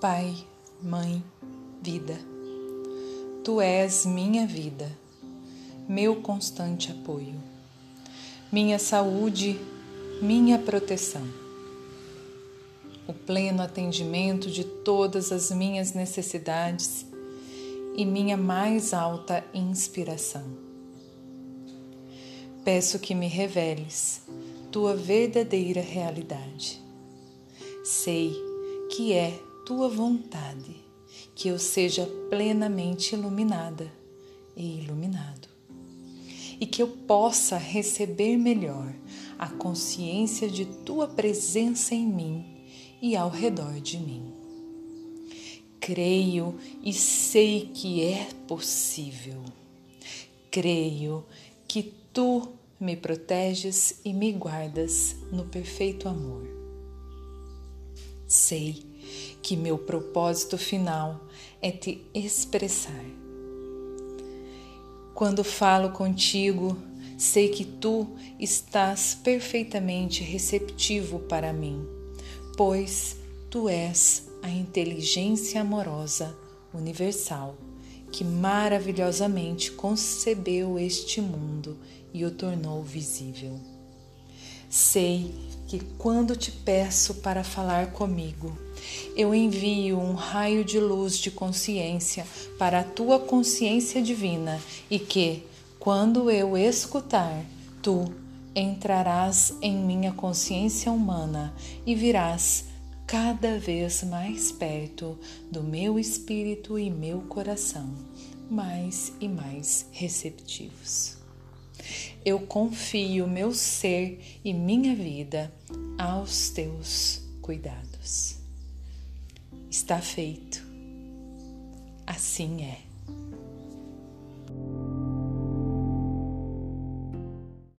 Pai, Mãe, Vida, Tu és minha vida, meu constante apoio, minha saúde, minha proteção, o pleno atendimento de todas as minhas necessidades e minha mais alta inspiração. Peço que me reveles tua verdadeira realidade. Sei que é tua vontade que eu seja plenamente iluminada e iluminado, e que eu possa receber melhor a consciência de tua presença em mim e ao redor de mim. Creio e sei que é possível. Creio que tu me proteges e me guardas no perfeito amor. Sei que meu propósito final é te expressar. Quando falo contigo, sei que tu estás perfeitamente receptivo para mim, pois tu és a inteligência amorosa universal que maravilhosamente concebeu este mundo e o tornou visível. Sei que quando te peço para falar comigo, eu envio um raio de luz de consciência para a tua consciência divina e que, quando eu escutar, tu entrarás em minha consciência humana e virás cada vez mais perto do meu espírito e meu coração, mais e mais receptivos. Eu confio meu ser e minha vida aos teus cuidados. Está feito. Assim é.